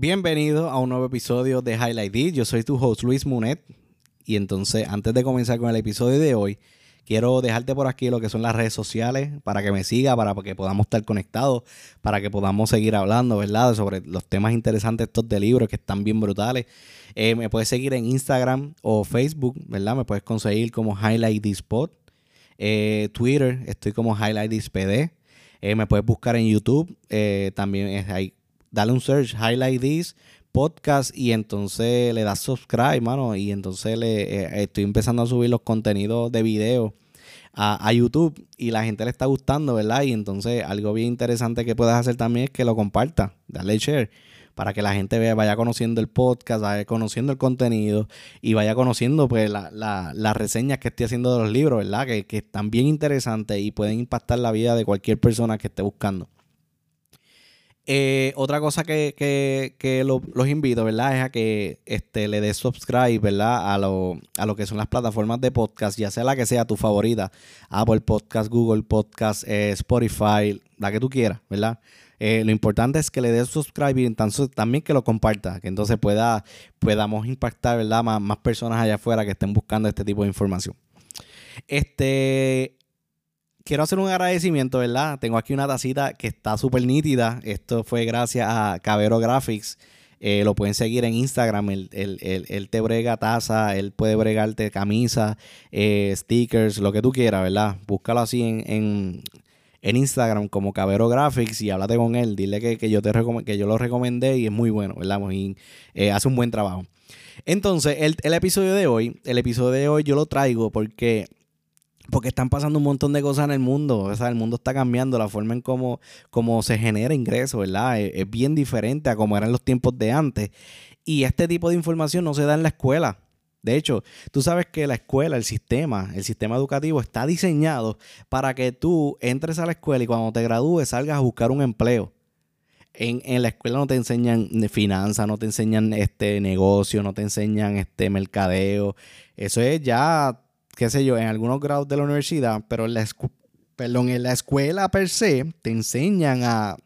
Bienvenido a un nuevo episodio de Highlight D. Yo soy tu host Luis Munet. Y entonces, antes de comenzar con el episodio de hoy, quiero dejarte por aquí lo que son las redes sociales para que me siga, para que podamos estar conectados, para que podamos seguir hablando, ¿verdad? Sobre los temas interesantes estos de libros que están bien brutales. Eh, me puedes seguir en Instagram o Facebook, ¿verdad? Me puedes conseguir como Highlight D Spot. Eh, Twitter, estoy como Highlight PD. Eh, me puedes buscar en YouTube. también es ahí dale un search, Highlight This Podcast y entonces le das subscribe, mano, y entonces le eh, estoy empezando a subir los contenidos de video a, YouTube y la gente le está gustando, ¿verdad? Y entonces algo bien interesante que puedes hacer también es que lo comparta, dale share para que la gente vea, vaya conociendo el podcast, vaya conociendo el contenido y vaya conociendo pues las reseñas que estoy haciendo de los libros, ¿verdad? Que, que están bien interesantes y pueden impactar la vida de cualquier persona que esté buscando. Eh, otra cosa que, los invito, ¿verdad? Es a que este, le des subscribe, ¿verdad? A lo, a lo que son las plataformas de podcast, ya sea la que sea tu favorita. Apple Podcast, Google Podcast, eh, Spotify, la que tú quieras, ¿verdad? Eh, lo importante es que le des subscribe y también que lo comparta, que entonces pueda, podamos impactar, ¿verdad? Más, más personas allá afuera que estén buscando este tipo de información. Este, quiero hacer un agradecimiento, ¿verdad? Tengo aquí una tacita que está súper nítida. Esto fue gracias a Cabero Graphics. Eh, lo pueden seguir en Instagram. Él, te brega taza, él puede bregarte camisa, eh, stickers, lo que tú quieras, ¿verdad? Búscalo así en, Instagram como Cabero Graphics y háblate con él. Dile que, yo, te que yo lo recomendé y es muy bueno, ¿verdad? Eh, hace un buen trabajo. Entonces, el, el episodio de hoy, el episodio de hoy yo lo traigo porque porque están pasando un montón de cosas en el mundo. O sea, el mundo está cambiando, la forma en cómo, se genera ingreso, ¿verdad? Es, bien diferente a como eran los tiempos de antes. Y este tipo de información no se da en la escuela. De hecho, tú sabes que la escuela, el sistema, el sistema educativo está diseñado para que tú entres a la escuela y cuando te gradúes salgas a buscar un empleo. En, en, la escuela no te enseñan finanzas, no te enseñan este negocio, no te enseñan este mercadeo. Eso es ya qué sé yo, en algunos grados de la universidad, pero en la, escuela per se te enseñan a,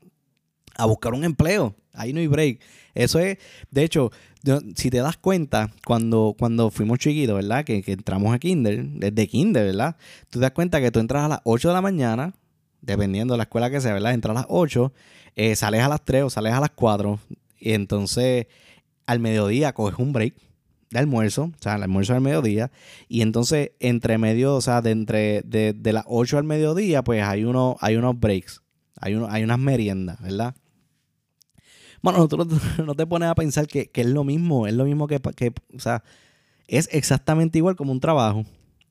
buscar un empleo. Ahí no hay break. Eso es, de hecho, si te das cuenta, cuando, cuando fuimos chiquitos, ¿verdad? Que, entramos a Kinder, desde Kinder, ¿verdad? Tú te das cuenta que tú entras a las 8 de la mañana, dependiendo de la escuela que sea, ¿verdad? Entras a las 8, eh, sales a las 3 o sales a las 4, y entonces al mediodía coges un break de almuerzo, o sea, el almuerzo al mediodía, y entonces entre medio, o sea, de entre de, las 8 al mediodía, pues hay, uno, hay unos breaks, hay, uno, hay unas meriendas, ¿verdad? Bueno, tú no te pones a pensar que, es lo mismo, es lo mismo que, que, o sea, es exactamente igual como un trabajo.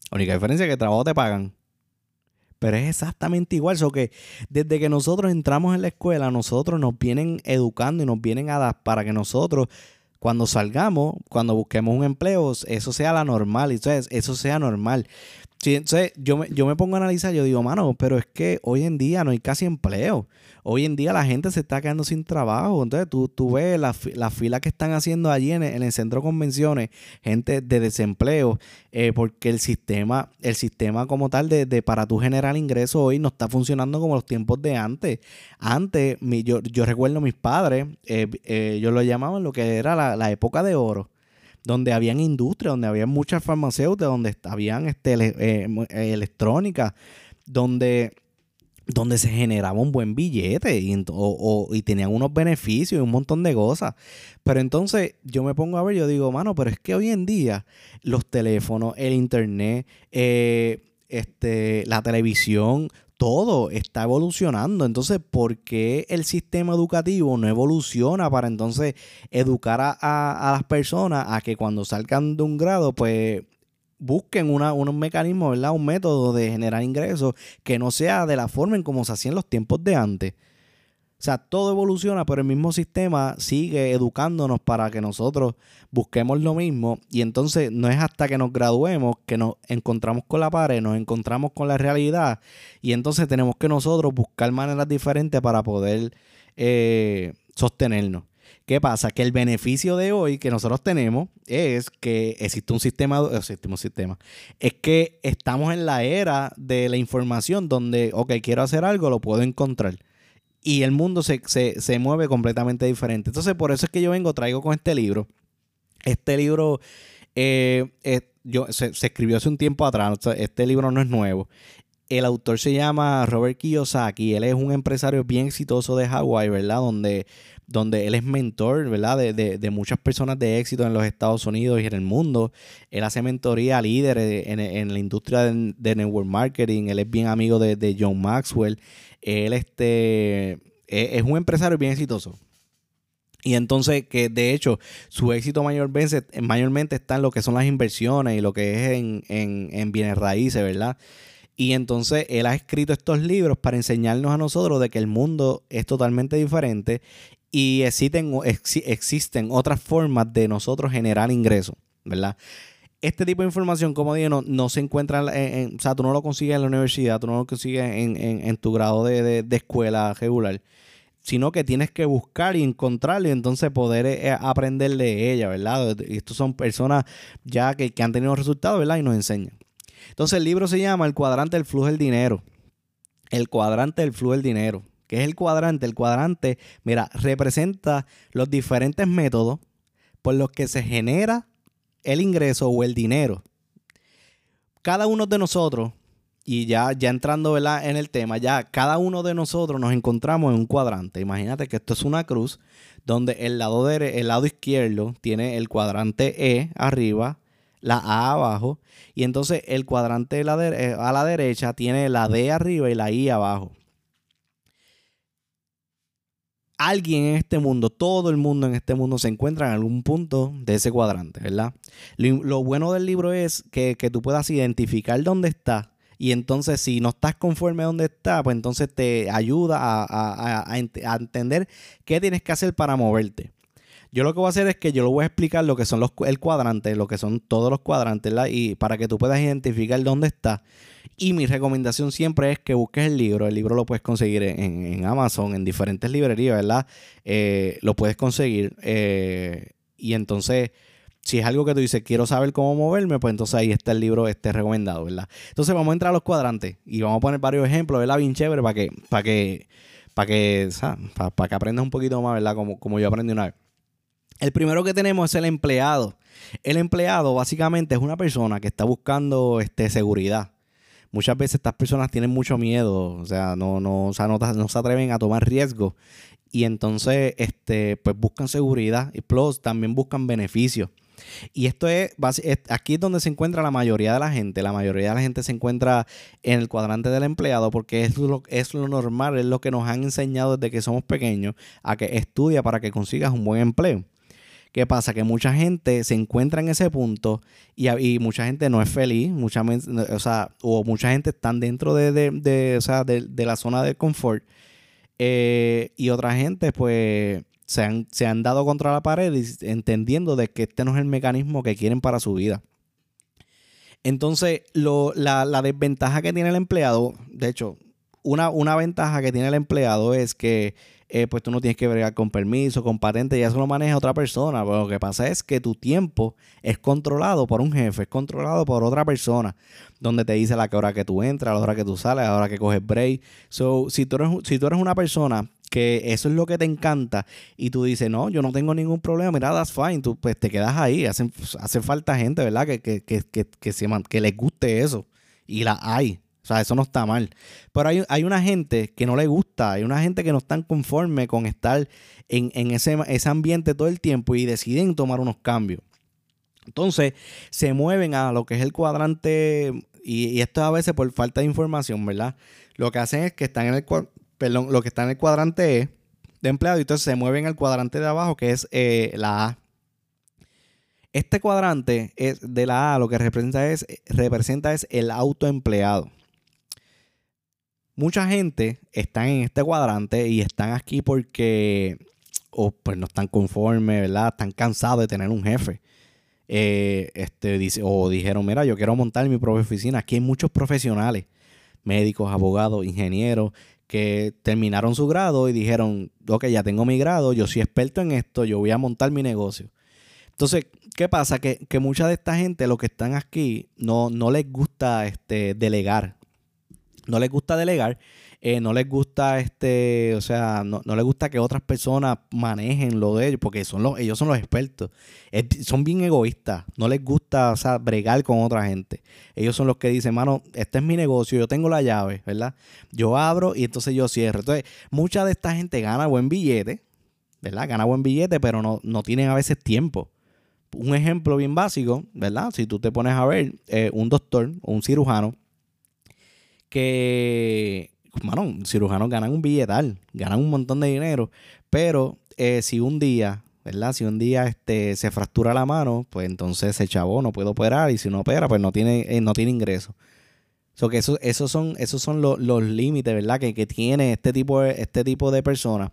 La única diferencia es que el trabajo te pagan. Pero es exactamente igual. So que desde que nosotros entramos en la escuela, nosotros nos vienen educando y nos vienen a dar para que nosotros cuando salgamos, cuando busquemos un empleo, eso sea la normal, entonces eso sea normal. Entonces yo me, yo me pongo a analizar, yo digo, mano, pero es que hoy en día no hay casi empleo hoy en día la gente se está quedando sin trabajo. Entonces tú, tú ves las la filas que están haciendo allí en el, centro de convenciones, gente de desempleo, eh, porque el sistema, el sistema como tal de, de para tú generar ingresos hoy no está funcionando como los tiempos de antes. Antes, yo, yo recuerdo mis padres, eh, eh, ellos lo llamaban lo que era la, la época de oro donde habían industria, donde había muchas farmacéuticas, donde habían este, electrónica, donde donde se generaba un buen billete y, y, tenían unos beneficios y un montón de cosas. Pero entonces yo me pongo a ver, yo digo, mano, pero es que hoy en día los teléfonos, el internet, eh, este, la televisión, todo está evolucionando. Entonces, ¿por qué el sistema educativo no evoluciona para entonces educar a, las personas a que cuando salgan de un grado, pues busquen una, un mecanismo, ¿verdad? Un método de generar ingresos que no sea de la forma en como se hacía en los tiempos de antes. O sea, todo evoluciona, pero el mismo sistema sigue educándonos para que nosotros busquemos lo mismo. Y entonces no es hasta que nos graduemos que nos encontramos con la pared, nos encontramos con la realidad. Y entonces tenemos que nosotros buscar maneras diferentes para poder eh, sostenernos. ¿Qué pasa? Que el beneficio de hoy que nosotros tenemos es que existe un sistema, existe un sistema, es que estamos en la era de la información donde, ok, quiero hacer algo, lo puedo encontrar. Y el mundo se, mueve completamente diferente. Entonces, por eso es que yo vengo, traigo con este libro. Este libro eh, yo, se, escribió hace un tiempo atrás, este libro no es nuevo. El autor se llama Robert Kiyosaki, él es un empresario bien exitoso de Hawái, ¿verdad? Donde, donde él es mentor, ¿verdad? De, de, muchas personas de éxito en los Estados Unidos y en el mundo. Él hace mentoría a líderes en, en la industria de, de, network marketing, él es bien amigo de, John Maxwell. Él este, e, es un empresario bien exitoso. Y entonces, que de hecho, su éxito mayormente, mayormente está en lo que son las inversiones y lo que es en, en, bienes raíces, ¿verdad? Y entonces él ha escrito estos libros para enseñarnos a nosotros de que el mundo es totalmente diferente y existen, existen otras formas de nosotros generar ingresos, ¿verdad? Este tipo de información, como dije, no, se encuentra, en, o sea, tú no lo consigues en la universidad, tú no lo consigues en, en tu grado de, de escuela regular sino que tienes que buscar y encontrarla y entonces poder eh, aprender de ella, ¿verdad? Estos son personas ya que, han tenido resultados, ¿verdad? Y nos enseñan. Entonces el libro se llama El cuadrante del flujo del dinero. El cuadrante del flujo del dinero. ¿Qué es el cuadrante? El cuadrante, mira, representa los diferentes métodos por los que se genera el ingreso o el dinero. Cada uno de nosotros y ya, ya entrando en el tema, ya cada uno de nosotros nos encontramos en un cuadrante. Imagínate que esto es una cruz donde el lado, el lado izquierdo tiene el cuadrante E arriba, la A abajo, y entonces el cuadrante eh, a la derecha tiene la D arriba y la I abajo. Alguien en este mundo, todo el mundo en este mundo se encuentra en algún punto de ese cuadrante, ¿verdad? Lo, bueno del libro es que, que tú puedas identificar dónde está y entonces, si no estás conforme a donde está, pues entonces te ayuda a, entender qué tienes que hacer para moverte. Yo lo que voy a hacer es que yo lo voy a explicar lo que son los, el cuadrante, lo que son todos los cuadrantes, y para que tú puedas identificar dónde está. Y mi recomendación siempre es que busques el libro. El libro lo puedes conseguir en, Amazon, en diferentes librerías, ¿verdad? Eh, lo puedes conseguir. Eh, y entonces si es algo que tú dices, quiero saber cómo moverme, pues entonces ahí está el libro este recomendado, ¿verdad? Entonces vamos a entrar a los cuadrantes y vamos a poner varios ejemplos, ¿verdad? Bien chévere para que, para que, para que, para, que aprendas un poquito más, ¿verdad? Como, como yo aprendí una vez. El primero que tenemos es el empleado. El empleado básicamente es una persona que está buscando este, seguridad. Muchas veces estas personas tienen mucho miedo, o sea, no, no, o sea, no, se atreven a tomar riesgos y entonces este, pues buscan seguridad y plus también buscan beneficios. Y esto es, aquí es donde se encuentra la mayoría de la gente. La mayoría de la gente se encuentra en el cuadrante del empleado porque es lo, es lo normal, es lo que nos han enseñado desde que somos pequeños a que estudia para que consigas un buen empleo. ¿Qué pasa? Que mucha gente se encuentra en ese punto y, y mucha gente no es feliz, mucha, o, sea, o mucha gente está dentro de, de, de, de la zona de confort eh, y otra gente pues se han, dado contra la pared entendiendo de que este no es el mecanismo que quieren para su vida. Entonces, la, desventaja que tiene el empleado, de hecho, una, una ventaja que tiene el empleado es que eh, pues tú no tienes que bregar con permiso, con patente, y eso lo maneja otra persona. Pero lo que pasa es que tu tiempo es controlado por un jefe, es controlado por otra persona, donde te dice la hora que tú entras, la hora que tú sales, la hora que coges break. So, si tú eres, si tú eres una persona que eso es lo que te encanta y tú dices, no, yo no tengo ningún problema, mira, that's fine, tú pues te quedas ahí, hace, hace falta gente, ¿verdad? Que, que, que, que, se, que les guste eso y la hay. Sea, eso no está mal. Pero hay, hay, una gente que no le gusta, hay una gente que no está conforme con estar en, en ese, ese ambiente todo el tiempo y deciden tomar unos cambios. Entonces, se mueven a lo que es el cuadrante, y, y, esto a veces por falta de información, ¿verdad? Lo que hacen es que están en el, lo que está en el cuadrante E de empleado y entonces se mueven al cuadrante de abajo que es eh, la A. Este cuadrante es de la A lo que representa es, representa es el autoempleado. Mucha gente está en este cuadrante y están aquí porque o pues no están conformes, ¿verdad? Están cansados de tener un jefe. Eh, este, dice, o dijeron, mira, yo quiero montar mi propia oficina. Aquí hay muchos profesionales, médicos, abogados, ingenieros, que terminaron su grado y dijeron, ok, ya tengo mi grado, yo soy experto en esto, yo voy a montar mi negocio. Entonces, ¿qué pasa? Que, mucha de esta gente, los que están aquí, no, no les gusta este, delegar. No les gusta delegar. eh, no les gusta este, o sea, no, les gusta que otras personas manejen lo de ellos, porque son los, ellos son los expertos. son bien egoístas, no les gusta, o sea, bregar con otra gente. Ellos son los que dicen, mano, este es mi negocio, yo tengo la llave, ¿verdad? Yo abro y entonces yo cierro. Entonces, mucha de esta gente gana buen billete, ¿verdad? Gana buen billete, pero no, no tienen a veces tiempo. Un ejemplo bien básico, ¿verdad? Si tú te pones a ver eh, un doctor o un cirujano que bueno, cirujanos ganan un billetal, ganan un montón de dinero, pero eh, si un día, ¿verdad? Si un día este, se fractura la mano, pues entonces ese chavo no puede operar y si no opera, pues no tiene, eh, no tiene que eso, esos son, esos son los, límites, ¿verdad? Que, que, tiene este tipo de, este tipo de personas.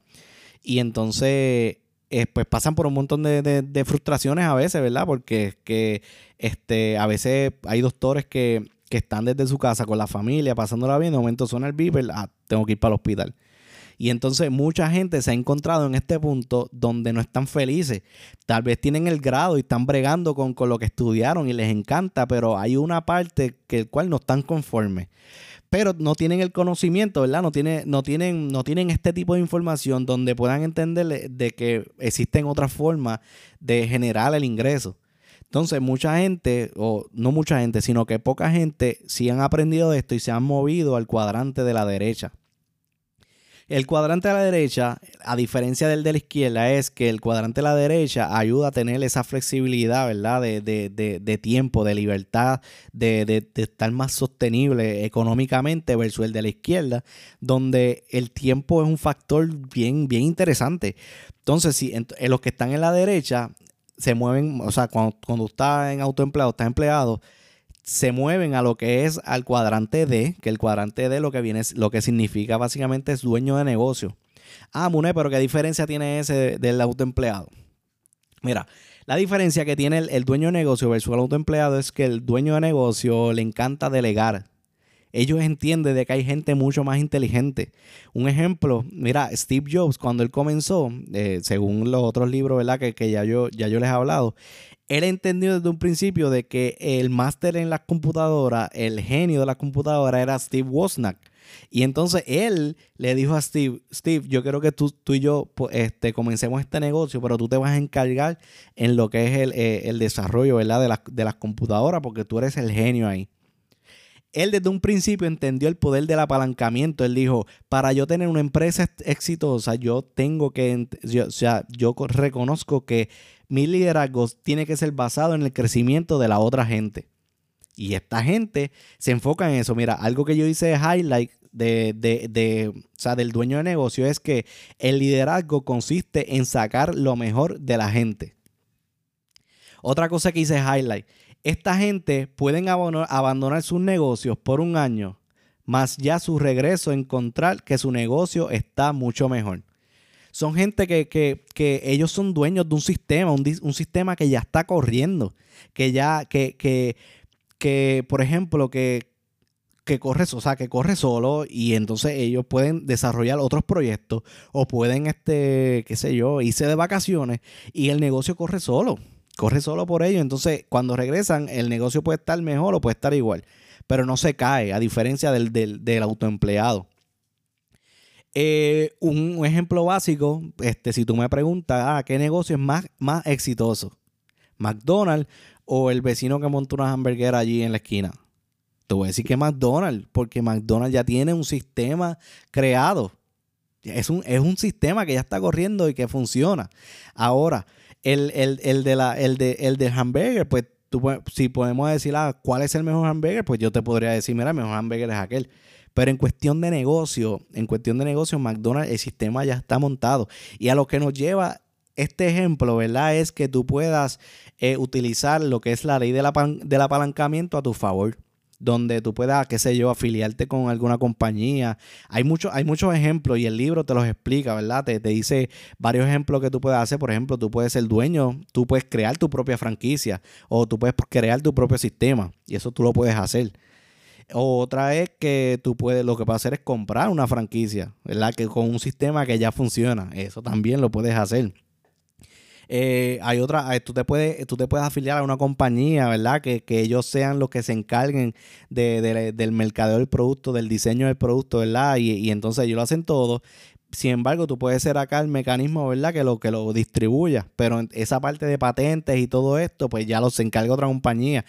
Y entonces, eh, pues pasan por un montón de, de, frustraciones a veces, ¿verdad? Porque que, este, a veces hay doctores que que están desde su casa con la familia, pasándola bien, de momento suena el beeper, ah, tengo que ir para el hospital. Y entonces mucha gente se ha encontrado en este punto donde no están felices. Tal vez tienen el grado y están bregando con, lo que estudiaron y les encanta, pero hay una parte que el cual no están conformes. Pero no tienen el conocimiento, ¿verdad? No, tiene, no, tienen, no tienen este tipo de información donde puedan entender de que existen otras formas de generar el ingreso. Entonces, mucha gente, o no mucha gente, sino que poca gente sí han aprendido de esto y se han movido al cuadrante de la derecha. El cuadrante de la derecha, a diferencia del de la izquierda, es que el cuadrante de la derecha ayuda a tener esa flexibilidad, ¿verdad? De, de tiempo, de libertad, de, estar más sostenible económicamente versus el de la izquierda, donde el tiempo es un factor bien, bien interesante. Entonces, si en los que están en la derecha se mueven, o sea, cuando, cuando estás en autoempleado, estás empleado, se mueven a lo que es al cuadrante D, que el cuadrante D lo que viene, lo que significa básicamente es dueño de negocio. Ah, Mune, pero ¿qué diferencia tiene ese del autoempleado? Mira, la diferencia que tiene el, el, dueño de negocio versus el autoempleado es que el dueño de negocio le encanta delegar ellos entienden de que hay gente mucho más inteligente. Un ejemplo, mira, Steve Jobs, cuando él comenzó, eh, según los otros libros, ¿verdad? Que, que, ya, yo, ya yo les he hablado, él entendió desde un principio de que el máster en las computadoras, el genio de la computadora era Steve Wozniak. Y entonces él le dijo a Steve, Steve, yo quiero que tú, tú y yo este, comencemos este negocio, pero tú te vas a encargar en lo que es el, eh, desarrollo ¿verdad? De, las, de las computadoras, porque tú eres el genio ahí él desde un principio entendió el poder del apalancamiento. Él dijo, para yo tener una empresa exitosa, yo tengo que, o sea, yo reconozco que mi liderazgo tiene que ser basado en el crecimiento de la otra gente. Y esta gente se enfoca en eso. Mira, algo que yo hice de highlight de, de, o sea, del dueño de negocio es que el liderazgo consiste en sacar lo mejor de la gente. Otra cosa que hice highlight esta gente pueden abandonar sus negocios por un año, más ya su regreso encontrar que su negocio está mucho mejor. Son gente que, ellos son dueños de un sistema, un, sistema que ya está corriendo, que ya, que, que, que por ejemplo, que, que corre, o sea, que corre solo y entonces ellos pueden desarrollar otros proyectos o pueden, este, qué sé yo, irse de vacaciones y el negocio corre solo corre solo por ello. Entonces, cuando regresan, el negocio puede estar mejor o puede estar igual, pero no se cae, a diferencia del, del, autoempleado. Eh, un, ejemplo básico, este, si tú me preguntas, ah, ¿qué negocio es más, más exitoso? ¿McDonald's o el vecino que montó una hamburguera allí en la esquina? Te voy a decir que McDonald's, porque McDonald's ya tiene un sistema creado. Es un, es un sistema que ya está corriendo y que funciona. Ahora, el, de la, el, de, el de hamburger, pues tú, si podemos decir, ah, ¿cuál es el mejor hamburger? Pues yo te podría decir, mira, el mejor hamburger es aquel. Pero en cuestión de negocio, en cuestión de negocio, McDonald's, el sistema ya está montado. Y a lo que nos lleva este ejemplo, ¿verdad? Es que tú puedas eh, utilizar lo que es la ley del apalancamiento a tu favor donde tú puedas, qué sé yo, afiliarte con alguna compañía. Hay, mucho, hay muchos ejemplos y el libro te los explica, ¿verdad? Te, te dice varios ejemplos que tú puedes hacer. Por ejemplo, tú puedes ser dueño, tú puedes crear tu propia franquicia o tú puedes crear tu propio sistema y eso tú lo puedes hacer. Otra es que tú puedes, lo que puedes hacer es comprar una franquicia, ¿verdad? Que con un sistema que ya funciona. Eso también lo puedes hacer. Eh, hay otra, eh, tú te puedes, tú te puedes afiliar a una compañía, ¿verdad? Que, ellos sean los que se encarguen de, del mercadeo del producto, del diseño del producto, ¿verdad? Y, y entonces ellos lo hacen todo. Sin embargo, tú puedes ser acá el mecanismo, ¿verdad? Que lo, que lo distribuya. Pero esa parte de patentes y todo esto, pues ya los encarga otra compañía.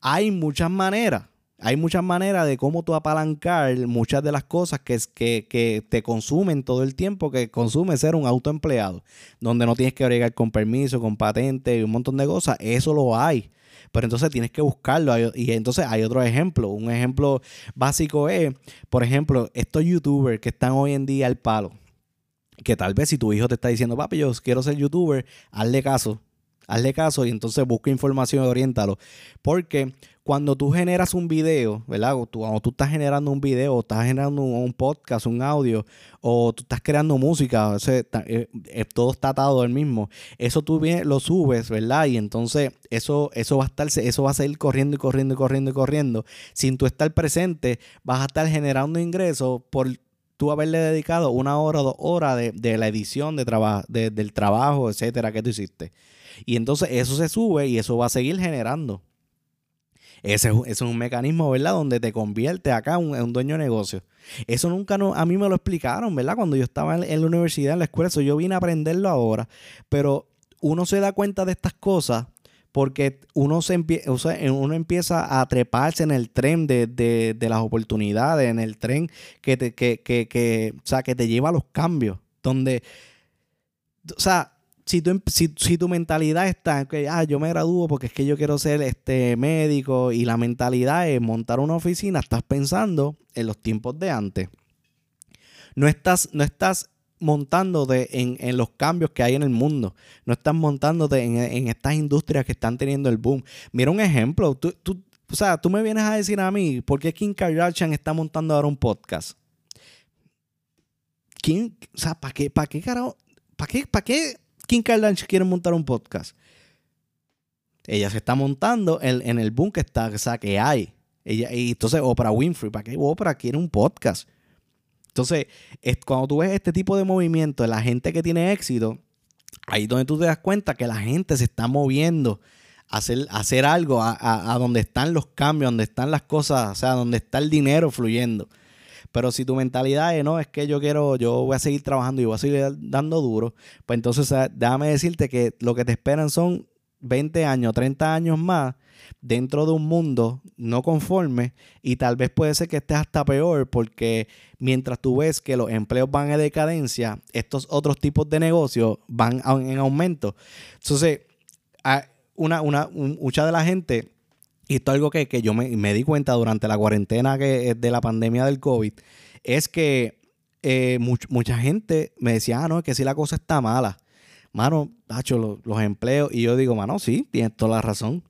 Hay muchas maneras hay muchas maneras de cómo tú apalancar muchas de las cosas que, que, que te consumen todo el tiempo, que consume ser un autoempleado, donde no tienes que bregar con permiso, con patente y un montón de cosas. Eso lo hay. Pero entonces tienes que buscarlo. Y entonces hay otro ejemplo. Un ejemplo básico es, por ejemplo, estos youtubers que están hoy en día al palo. Que tal vez si tu hijo te está diciendo, papi, yo quiero ser youtuber, hazle caso hazle caso y entonces busca información y oriéntalo. Porque cuando tú generas un video, ¿verdad? O tú, cuando tú estás generando un video, o estás generando un, podcast, un audio, o tú estás creando música, eh, eh, todo está atado al mismo. Eso tú lo subes, ¿verdad? Y entonces eso, eso va a estar, eso va a seguir corriendo y corriendo y corriendo y corriendo. Sin tú estar presente, vas a estar generando ingresos por tú haberle dedicado una hora o dos horas de, la edición de del trabajo, etcétera, que tú hiciste. Y entonces eso se sube y eso va a seguir generando. Ese, es un mecanismo, ¿verdad? Donde te convierte acá en un, dueño de negocio. Eso nunca no, a mí me lo explicaron, ¿verdad? Cuando yo estaba en, la universidad, en la escuela, eso yo vine a aprenderlo ahora. Pero uno se da cuenta de estas cosas porque uno, se uno empieza a treparse en el tren de, las oportunidades, en el tren que te, que, que, que, o sea, que te lleva a los cambios. Donde, o sea, si tu, si, tu mentalidad está que ah, yo me gradúo porque es que yo quiero ser este médico y la mentalidad es montar una oficina, estás pensando en los tiempos de antes. No estás, no estás montándote en, en, los cambios que hay en el mundo. No estás montándote en, en, estas industrias que están teniendo el boom. Mira un ejemplo. Tú, tú, o sea, tú me vienes a decir a mí, ¿por qué Kim Kardashian está montando ahora un podcast? ¿Quién? O sea, ¿para qué, para qué carajo? ¿Para qué, para qué Kim Kardashian quiere montar un podcast. Ella se está montando en, el boom que está, que hay. Ella, y entonces Oprah Winfrey, ¿para qué Oprah quiere un podcast? Entonces, es, cuando tú ves este tipo de movimiento de la gente que tiene éxito, ahí es donde tú te das cuenta que la gente se está moviendo a hacer, hacer algo, a, a, donde están los cambios, donde están las cosas, o sea, donde está el dinero fluyendo. Pero si tu mentalidad es, no, es que yo quiero, yo voy a seguir trabajando y voy a seguir dando duro, pues entonces déjame decirte que lo que te esperan son 20 años, 30 años más dentro de un mundo no conforme y tal vez puede ser que estés hasta peor porque mientras tú ves que los empleos van en decadencia, estos otros tipos de negocios van en aumento. Entonces, una, una, mucha de la gente y esto es algo que, yo me, di cuenta durante la cuarentena que, de la pandemia del COVID, es que eh, mucha gente me decía, ah, no, es que si la cosa está mala. Mano, hacho, los, empleos. Y yo digo, mano, sí, tienes toda la razón.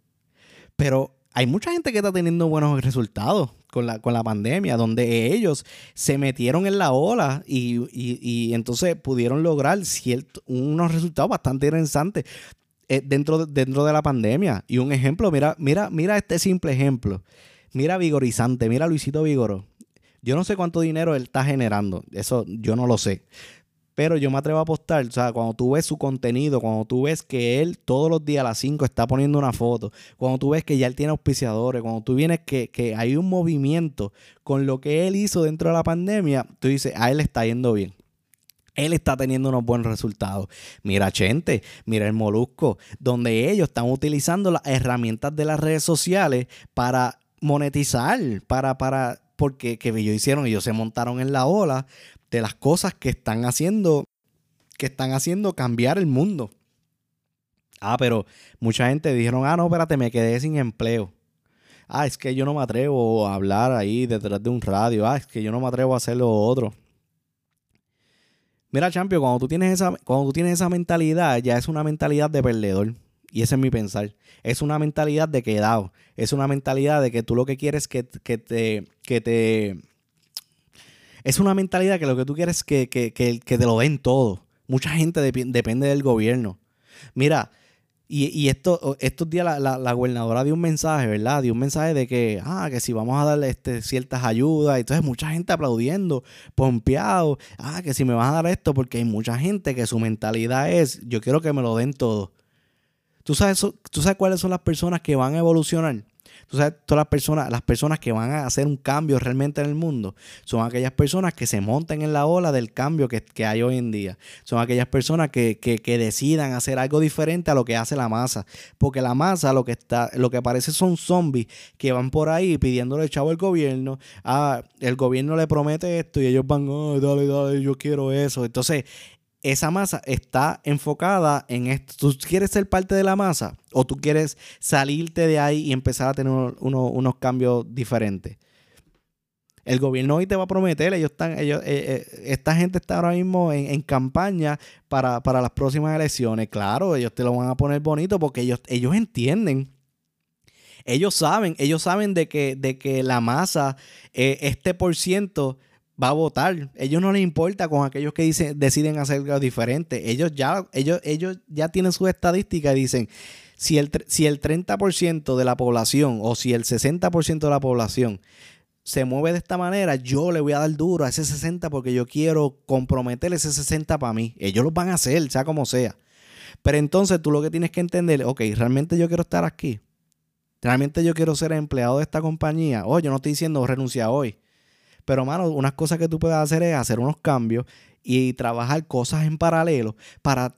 Pero hay mucha gente que está teniendo buenos resultados con la, con la pandemia, donde ellos se metieron en la ola y, y entonces pudieron lograr cierto, unos resultados bastante interesantes. Eh, dentro, dentro de la pandemia. Y un ejemplo, mira, mira, mira este simple ejemplo. Mira Vigorizante, mira Luisito Vigoro. Yo no sé cuánto dinero él está generando, eso yo no lo sé. Pero yo me atrevo a apostar, o sea, cuando tú ves su contenido, cuando tú ves que él todos los días a las 5 está poniendo una foto, cuando tú ves que ya él tiene auspiciadores, cuando tú vienes que, que hay un movimiento con lo que él hizo dentro de la pandemia, tú dices, a él le está yendo bien. Él está teniendo unos buenos resultados. Mira Chente, mira el Molusco, donde ellos están utilizando las herramientas de las redes sociales para monetizar, para, para, porque que ellos hicieron, ellos se montaron en la ola de las cosas que están haciendo, que están haciendo cambiar el mundo. Ah, pero mucha gente dijeron, ah, no, espérate, me quedé sin empleo. Ah, es que yo no me atrevo a hablar ahí detrás de un radio. Ah, es que yo no me atrevo a hacer lo otro. Mira, Champion, cuando tú tienes esa, cuando tú tienes esa mentalidad, ya es una mentalidad de perdedor. Y ese es mi pensar. Es una mentalidad de quedado. Es una mentalidad de que tú lo que quieres que, que te, que te. Es una mentalidad que lo que tú quieres es que, te lo den todo. Mucha gente depende del gobierno. Mira, Y, esto, estos días la, la, gobernadora dio un mensaje, ¿verdad? Dio un mensaje de que, ah, que si vamos a darle este, ciertas ayudas. Entonces, mucha gente aplaudiendo, pompeado. Ah, que si me vas a dar esto, porque hay mucha gente que su mentalidad es, yo quiero que me lo den todo. ¿Tú sabes, ¿Tú sabes cuáles son las personas que van a evolucionar? Tú sabes, todas las personas, las personas que van a hacer un cambio realmente en el mundo, son aquellas personas que se montan en la ola del cambio que, hay hoy en día. Son aquellas personas que, decidan hacer algo diferente a lo que hace la masa. Porque la masa lo que está, lo que parece son zombies que van por ahí pidiéndole chavo al gobierno. Ah, el gobierno le promete esto y ellos van, dale, dale, yo quiero eso. Entonces, esa masa está enfocada en esto. ¿Tú quieres ser parte de la masa o tú quieres salirte de ahí y empezar a tener unos cambios diferentes? El gobierno hoy te va a prometer, ellos están, ellos, eh, eh, esta gente está ahora mismo en, campaña para, las próximas elecciones. Claro, ellos te lo van a poner bonito porque ellos, ellos entienden ellos saben, ellos saben de que, de que la masa, eh, este por ciento, va a votar. Ellos no les importa con aquellos que dicen, deciden hacer algo diferente. Ellos ya, ellos, ellos ya tienen su estadística y dicen, si el, si el 30% de la población o si el 60% de la población se mueve de esta manera, yo le voy a dar duro a ese 60 porque yo quiero comprometer ese 60 para mí. Ellos lo van a hacer, sea como sea. Pero entonces tú lo que tienes que entender, ok, realmente yo quiero estar aquí. Realmente yo quiero ser empleado de esta compañía. Oh, yo no estoy diciendo renuncia hoy. Pero, mano, unas cosas que tú puedes hacer es hacer unos cambios y trabajar cosas en paralelo para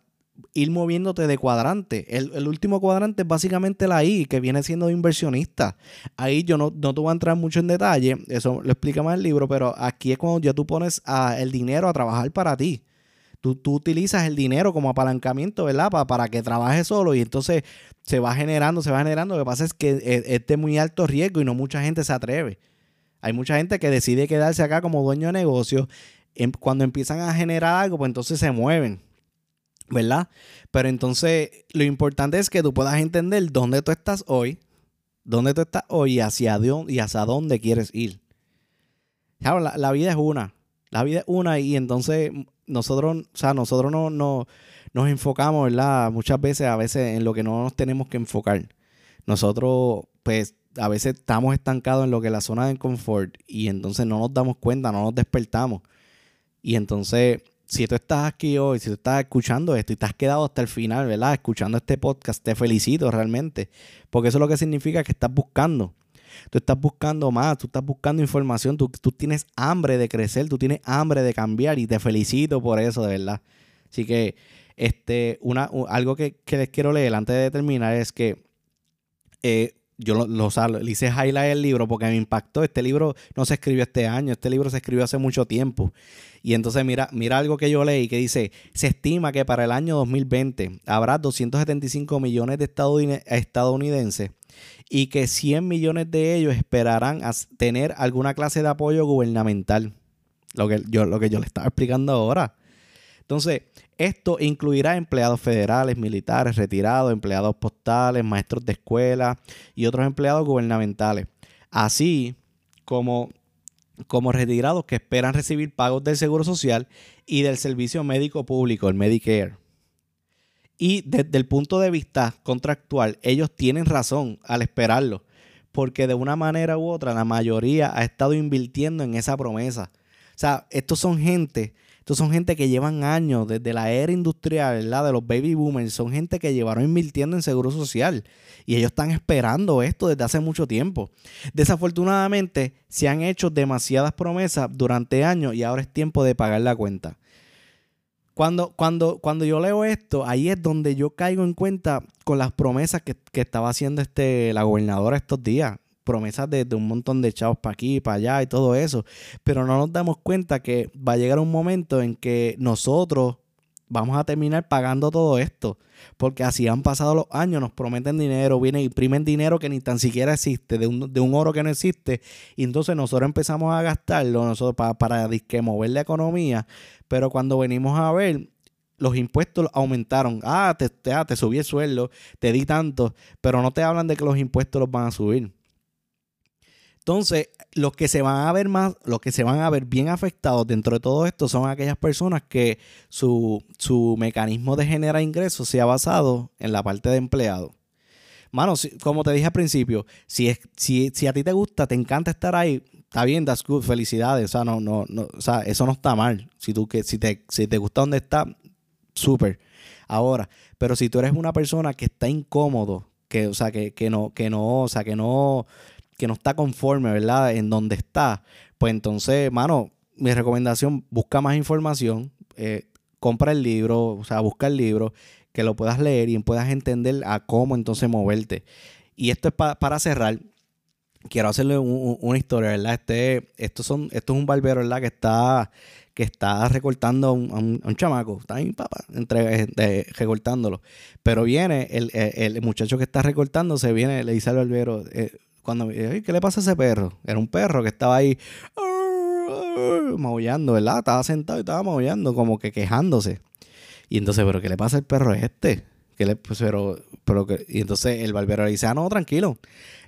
ir moviéndote de cuadrante. El, último cuadrante es básicamente la I, que viene siendo inversionista. Ahí yo no, no te voy a entrar mucho en detalle, eso lo explica más el libro, pero aquí es cuando ya tú pones el dinero a trabajar para ti. Tú, tú, utilizas el dinero como apalancamiento, ¿verdad? para que trabaje solo y entonces se va generando, se va generando. Lo que pasa es que es, es de muy alto riesgo y no mucha gente se atreve. Hay mucha gente que decide quedarse acá como dueño de negocio. Em, cuando empiezan a generar algo, pues entonces se mueven. ¿Verdad? Pero entonces lo importante es que tú puedas entender dónde tú estás hoy, dónde tú estás hoy y hacia, y hacia dónde quieres ir. La, la, vida es una. La vida es una y entonces nosotros, o sea, nosotros no, no, nos enfocamos, ¿verdad? Muchas veces, a veces en lo que no nos tenemos que enfocar. Nosotros, pues, a veces estamos estancados en lo que es la zona de confort y entonces no nos damos cuenta, no nos despertamos. Y entonces, si tú estás aquí hoy, si tú estás escuchando esto y te has quedado hasta el final, ¿verdad? Escuchando este podcast, te felicito realmente, porque eso es lo que significa que estás buscando. Tú estás buscando más, tú estás buscando información, tú, tienes hambre de crecer, tú tienes hambre de cambiar y te felicito por eso, de verdad. Así que, este, una, algo que, que les quiero leer antes de terminar es que eh, yo lo, lo, le hice highlight el libro porque me impactó. Este libro no se escribió este año, este libro se escribió hace mucho tiempo. Y entonces mira, mira algo que yo leí que dice, se estima que para el año 2020 habrá 275 millones de estadounidenses y que 100 millones de ellos esperarán tener alguna clase de apoyo gubernamental. Lo que yo, lo que yo le estaba explicando ahora. Entonces, esto incluirá empleados federales, militares, retirados, empleados postales, maestros de escuela y otros empleados gubernamentales, así como, como retirados que esperan recibir pagos del Seguro Social y del Servicio Médico Público, el Medicare. Y desde el punto de vista contractual, ellos tienen razón al esperarlo, porque de una manera u otra la mayoría ha estado invirtiendo en esa promesa. O sea, estos son gente estos son gente que llevan años desde la era industrial, ¿verdad? De los baby boomers. Son gente que llevaron invirtiendo en seguro social. Y ellos están esperando esto desde hace mucho tiempo. Desafortunadamente, se han hecho demasiadas promesas durante años y ahora es tiempo de pagar la cuenta. Cuando, cuando, cuando yo leo esto, ahí es donde yo caigo en cuenta con las promesas que, que estaba haciendo este, la gobernadora estos días promesas de, un montón de chavos para aquí, para allá y todo eso. Pero no nos damos cuenta que va a llegar un momento en que nosotros vamos a terminar pagando todo esto. Porque así han pasado los años, nos prometen dinero, vienen, imprimen dinero que ni tan siquiera existe, de un, de un oro que no existe. Y entonces nosotros empezamos a gastarlo nosotros para, para mover la economía. Pero cuando venimos a ver, los impuestos aumentaron. Ah te, te, ah, te subí el sueldo, te di tanto, pero no te hablan de que los impuestos los van a subir. Entonces, los que se van a ver más, los que se van a ver bien afectados dentro de todo esto son aquellas personas que su, su mecanismo de generar ingresos se ha basado en la parte de empleado. Mano, como te dije al principio, si, es, si, si a ti te gusta, te encanta estar ahí, está bien, das good, felicidades. O sea, no, no, no, o sea, eso no está mal. Si tú que, si te, si te gusta donde está, súper. Ahora, pero si tú eres una persona que está incómodo, que, o sea, que, que no, que no, o sea, que no, que no está conforme, ¿verdad? En donde está, pues entonces, mano, mi recomendación, busca más información, eh, compra el libro, o sea, busca el libro, que lo puedas leer y puedas entender a cómo entonces moverte. Y esto es para cerrar. Quiero hacerle una historia, ¿verdad? Este, esto, son, esto es un barbero, ¿verdad? Que está, que está recortando a un, chamaco. Está ahí, papá, entre, eh, recortándolo. Pero viene el, el, muchacho que está recortando, se viene, le dice al barbero, eh, cuando ¿qué le pasa a ese perro? Era un perro que estaba ahí maullando, ¿verdad? Estaba sentado y estaba maullando, como que quejándose. Y entonces, ¿pero qué le pasa al perro este? ¿Qué le, pues, pero, pero y entonces el barbero le dice, ah, no, tranquilo.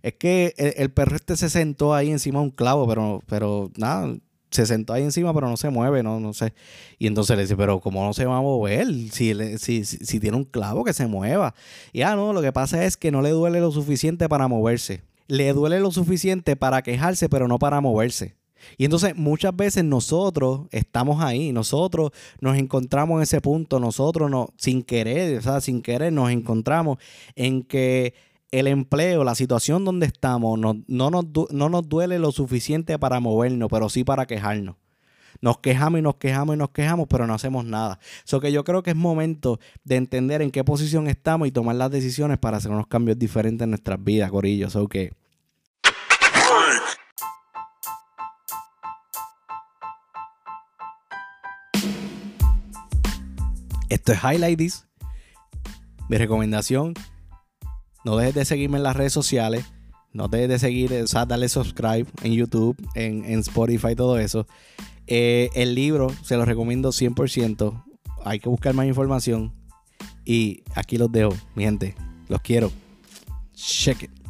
Es que el, perro este se sentó ahí encima de un clavo, pero, pero nada, se sentó ahí encima, pero no se mueve, no, no sé. Y entonces le dice, pero ¿cómo no se va a mover? Si, si, si, tiene un clavo, que se mueva. Y ah, no, lo que pasa es que no le duele lo suficiente para moverse le duele lo suficiente para quejarse, pero no para moverse. Y entonces muchas veces nosotros estamos ahí, nosotros nos encontramos en ese punto, nosotros no, sin querer, o sea, sin querer nos encontramos en que el empleo, la situación donde estamos, no, no, nos, no nos duele lo suficiente para movernos, pero sí para quejarnos. Nos quejamos y nos quejamos y nos quejamos, pero no hacemos nada. Eso que yo creo que es momento de entender en qué posición estamos y tomar las decisiones para hacer unos cambios diferentes en nuestras vidas, Corillo. So que. Esto es Highlight. Mi recomendación, no dejes de seguirme en las redes sociales. No dejes de seguir, o sea, darle subscribe en YouTube, en, en Spotify, todo eso. Eh, el libro se lo recomiendo 100%. Hay que buscar más información. Y aquí los dejo, mi gente. Los quiero. Check it.